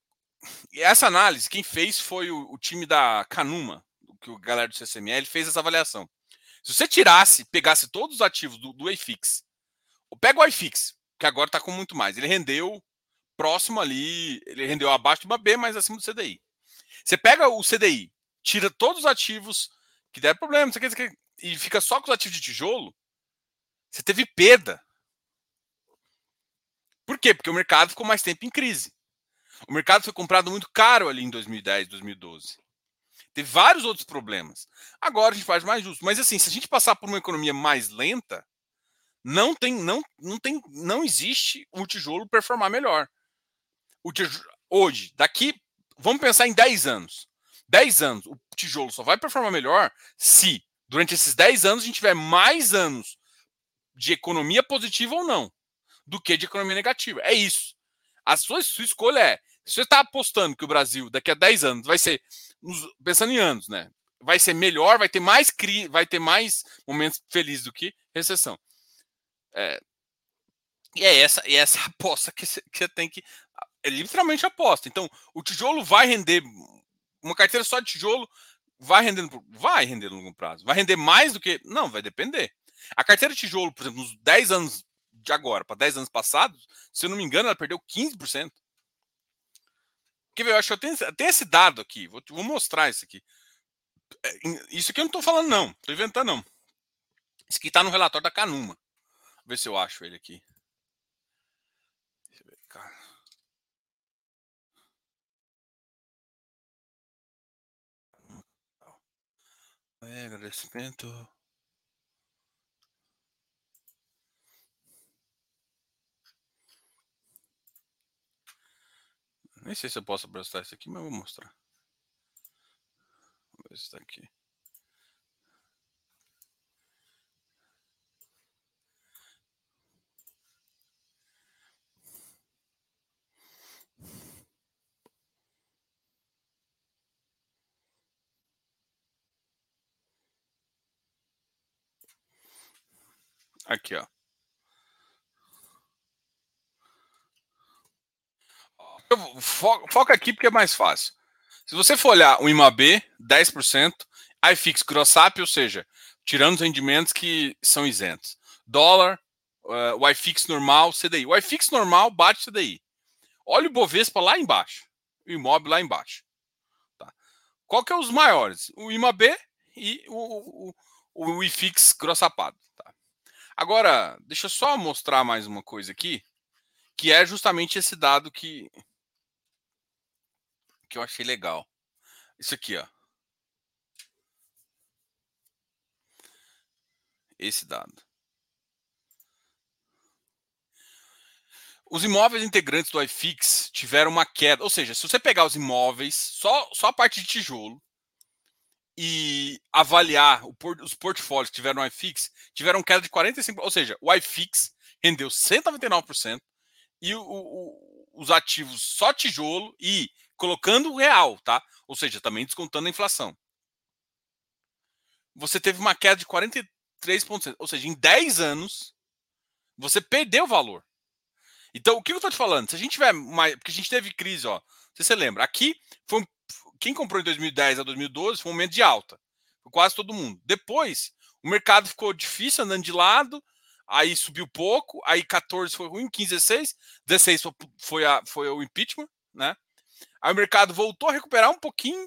essa análise, quem fez foi o, o time da Canuma, que o galera do CCML fez essa avaliação. Se você tirasse, pegasse todos os ativos do, do iFix, pega o iFix, que agora está com muito mais. Ele rendeu próximo ali, ele rendeu abaixo de uma B, mas acima do CDI. Você pega o CDI, tira todos os ativos que deram problema, você quer, e fica só com os ativos de tijolo, você teve perda. Por quê? Porque o mercado ficou mais tempo em crise. O mercado foi comprado muito caro ali em 2010, 2012. Teve vários outros problemas. Agora a gente faz mais justo. Mas assim, se a gente passar por uma economia mais lenta, não tem, não, não tem, não existe o tijolo performar melhor. O tijolo, hoje, daqui, vamos pensar em 10 anos. 10 anos, o tijolo só vai performar melhor se durante esses 10 anos a gente tiver mais anos de economia positiva ou não, do que de economia negativa. É isso. A sua, sua escolha é: se você está apostando que o Brasil daqui a 10 anos vai ser, pensando em anos, né? Vai ser melhor, vai ter mais cri, vai ter mais momentos felizes do que recessão. É, e é essa, é essa aposta que você, que você tem que. É literalmente aposta. Então, o tijolo vai render. Uma carteira só de tijolo vai rendendo. Vai render no longo prazo. Vai render mais do que. Não, vai depender. A carteira de tijolo, por exemplo, nos 10 anos de agora para 10 anos passados, se eu não me engano, ela perdeu 15%. Quer ver? Eu acho que eu tenho, tenho esse dado aqui. Vou, vou mostrar isso aqui. É, isso aqui eu não estou falando, não. Estou inventando, não. Isso aqui está no relatório da Canuma. Ver se eu acho ele aqui. Deixa eu ver, cara. É, agradecimento. Nem sei se eu posso abraçar isso aqui, mas eu vou mostrar. Vamos ver se está aqui. Aqui, ó. foca aqui porque é mais fácil. Se você for olhar o IMAB, 10%, iFix Grossap, ou seja, tirando os rendimentos que são isentos. Dólar, uh, o iFix normal, CDI. O iFix normal bate CDI. Olha o Bovespa lá embaixo. O imóvel lá embaixo. Tá. Qual que é os maiores? O IMAB e o, o, o IFIX grossapado. Agora, deixa eu só mostrar mais uma coisa aqui, que é justamente esse dado que, que eu achei legal. Isso aqui, ó. Esse dado. Os imóveis integrantes do iFix tiveram uma queda, ou seja, se você pegar os imóveis, só, só a parte de tijolo, e avaliar os portfólios que tiveram no iFix, tiveram queda de 45%, ou seja, o iFix rendeu 199% e o, o, os ativos só tijolo e colocando o real, tá? Ou seja, também descontando a inflação. Você teve uma queda de 43%. Ou seja, em 10 anos, você perdeu valor. Então, o que eu estou te falando? Se a gente tiver mais. Porque a gente teve crise, ó. Se você lembra, aqui foi um, quem comprou em 2010 a 2012 foi um momento de alta. Foi quase todo mundo. Depois, o mercado ficou difícil andando de lado. aí subiu pouco, aí 14 foi ruim, 15, 16, 16 foi, a, foi o impeachment, né? Aí o mercado voltou a recuperar um pouquinho,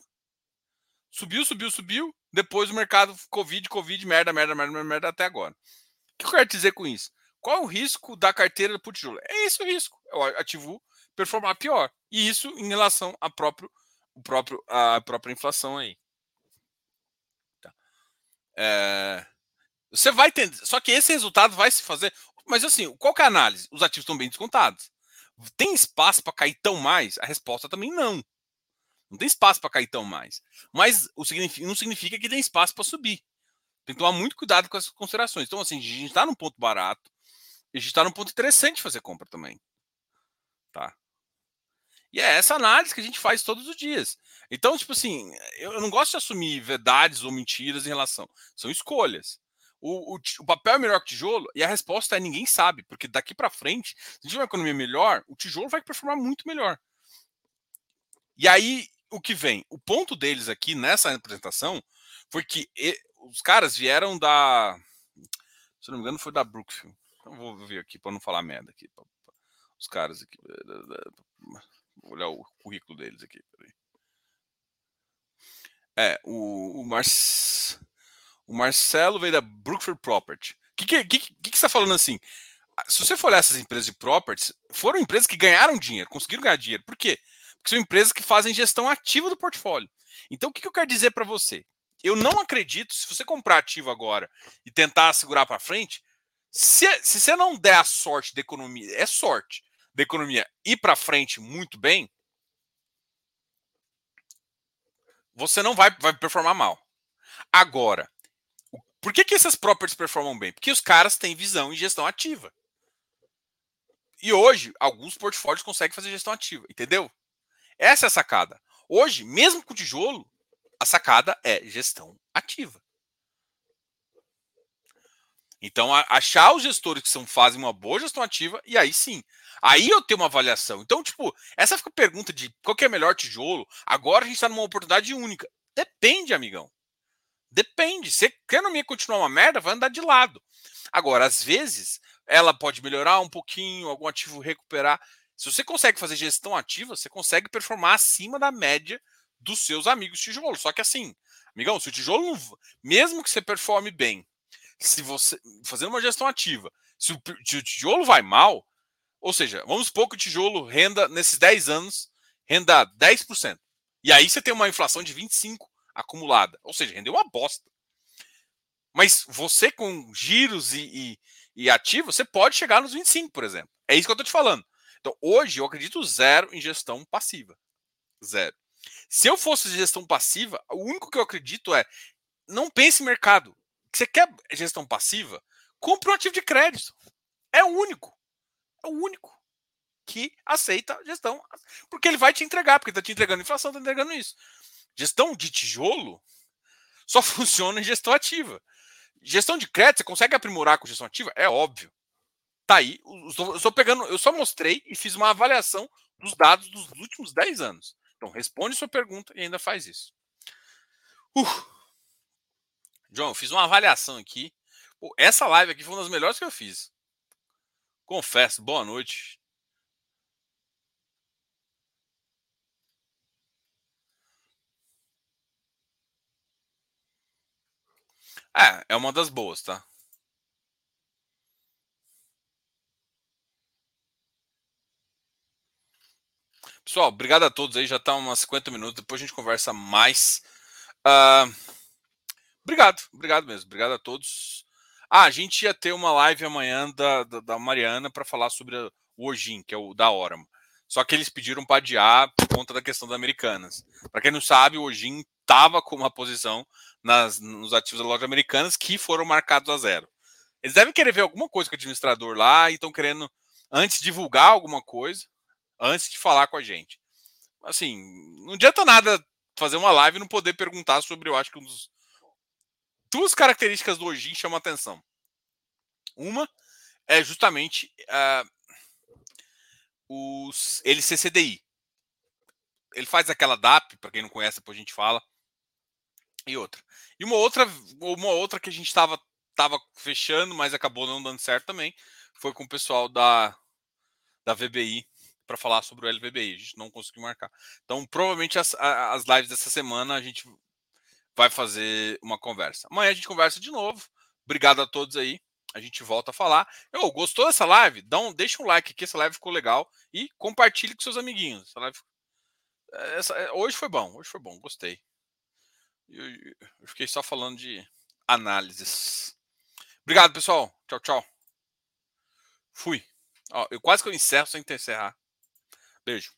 subiu, subiu, subiu, depois o mercado Covid, Covid, merda, merda, merda, merda, até agora. O que eu quero dizer com isso? Qual é o risco da carteira do tijolo? É esse o risco. É o ativo performar pior. E isso em relação à próprio, o próprio, à própria inflação aí. Tá. É... Você vai ter. Só que esse resultado vai se fazer. Mas assim, qual que é a análise? Os ativos estão bem descontados. Tem espaço para cair tão mais? A resposta também não. Não tem espaço para cair tão mais. Mas o significa, não significa que tem espaço para subir. Tem que tomar muito cuidado com essas considerações. Então, assim, a gente está num ponto barato. A gente está num ponto interessante de fazer compra também. Tá? E é essa análise que a gente faz todos os dias. Então, tipo assim, eu não gosto de assumir verdades ou mentiras em relação. São escolhas. O, o, o, papel é melhor que o tijolo? E a resposta é ninguém sabe, porque daqui para frente, se a gente tiver uma economia melhor, o tijolo vai performar muito melhor. E aí, o que vem? O ponto deles aqui nessa apresentação foi que os caras vieram da. Se não me engano, foi da Brookfield. Então, vou ver aqui para não falar merda aqui. Os caras aqui. Vou olhar o currículo deles aqui. É, o, o Marcos. O Marcelo veio da Brookfield Property. O que, que, que, que, você está falando assim? Se você for olhar essas empresas de properties, foram empresas que ganharam dinheiro, conseguiram ganhar dinheiro. Por quê? Porque são empresas que fazem gestão ativa do portfólio. Então, o que, que eu quero dizer para você? Eu não acredito, se você comprar ativo agora e tentar segurar para frente, se, se você não der a sorte da economia, é sorte da economia ir para frente muito bem, você não vai, vai performar mal. Agora, por que, que essas properties performam bem? Porque os caras têm visão e gestão ativa. E hoje, alguns portfólios conseguem fazer gestão ativa, entendeu? Essa é a sacada. Hoje, mesmo com tijolo, a sacada é gestão ativa. Então, achar os gestores que são, fazem uma boa gestão ativa, e aí sim. Aí eu tenho uma avaliação. Então, tipo, essa fica a pergunta de qual que é melhor tijolo. Agora a gente está numa oportunidade única. Depende, amigão. Depende. Se a economia continuar uma merda, vai andar de lado. Agora, às vezes, ela pode melhorar um pouquinho, algum ativo recuperar. Se você consegue fazer gestão ativa, você consegue performar acima da média dos seus amigos tijolo. Só que assim, amigão, se o tijolo mesmo que você performe bem, se você fazendo uma gestão ativa, o, se o tijolo vai mal, ou seja, vamos supor que o tijolo renda nesses 10 anos, renda 10%. E aí você tem uma inflação de 25 acumulada. Ou seja, rendeu uma bosta. Mas você com giros e, e, e ativos, você pode chegar nos 25, por exemplo. É isso que eu estou te falando. Então, hoje eu acredito zero em gestão passiva. Zero. Se eu fosse gestão passiva, o único que eu acredito é não pense em mercado. Você quer gestão passiva? Compre um ativo de crédito. É o único. É o único que aceita gestão. Porque ele vai te entregar, porque está te entregando inflação, está entregando isso. Gestão de tijolo só funciona em gestão ativa. Gestão de crédito, você consegue aprimorar com gestão ativa? É óbvio. Tá aí. Eu estou pegando, eu só mostrei e fiz uma avaliação dos dados dos últimos 10 anos. Então, responde sua pergunta e ainda faz isso. Uh. João, fiz uma avaliação aqui. Pô, essa live aqui foi uma das melhores que eu fiz. Confesso, boa noite. É, é uma das boas, tá? Pessoal, obrigado a todos aí. Já está umas 50 minutos. Depois a gente conversa mais. Uh, obrigado, obrigado mesmo. Obrigado a todos. Ah, a gente ia ter uma live amanhã da, da, da Mariana para falar sobre o Ojin, que é o da Orama. Só que eles pediram para adiar por conta da questão das americanas. Para quem não sabe, o Ojin estava com uma posição nas, nos ativos da loja americanas que foram marcados a zero. Eles devem querer ver alguma coisa com o administrador lá e estão querendo, antes, divulgar alguma coisa, antes de falar com a gente. Assim, não adianta nada fazer uma live e não poder perguntar sobre, eu acho que um dos. Duas características do Ojin chamam a atenção. Uma é justamente uh, os LCCDI. Ele faz aquela DAP, para quem não conhece, depois a gente fala. E outra. E uma outra, uma outra que a gente estava estava fechando, mas acabou não dando certo também. Foi com o pessoal da, da VBI para falar sobre o LVBI. A gente não conseguiu marcar. Então, provavelmente as, as lives dessa semana a gente vai fazer uma conversa. Amanhã a gente conversa de novo. Obrigado a todos aí. A gente volta a falar. Eu gostou dessa live? Dá um, deixa um like aqui, essa live ficou legal e compartilhe com seus amiguinhos. Essa live, essa, é, hoje foi bom, hoje foi bom, gostei. Eu, eu fiquei só falando de análises. Obrigado, pessoal. Tchau, tchau. Fui. Ó, eu quase que eu encerro sem encerrar. Beijo.